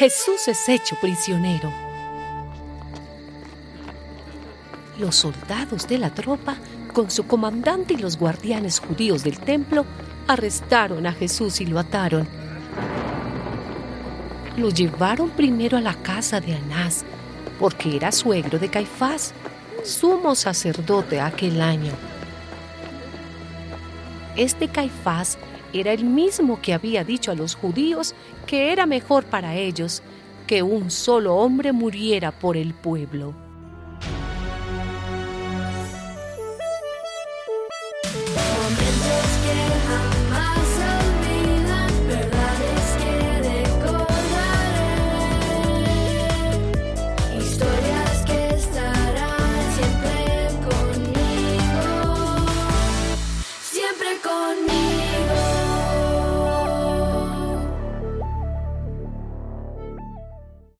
Jesús es hecho prisionero. Los soldados de la tropa, con su comandante y los guardianes judíos del templo, arrestaron a Jesús y lo ataron. Lo llevaron primero a la casa de Anás, porque era suegro de Caifás, sumo sacerdote aquel año. Este Caifás era el mismo que había dicho a los judíos que era mejor para ellos que un solo hombre muriera por el pueblo.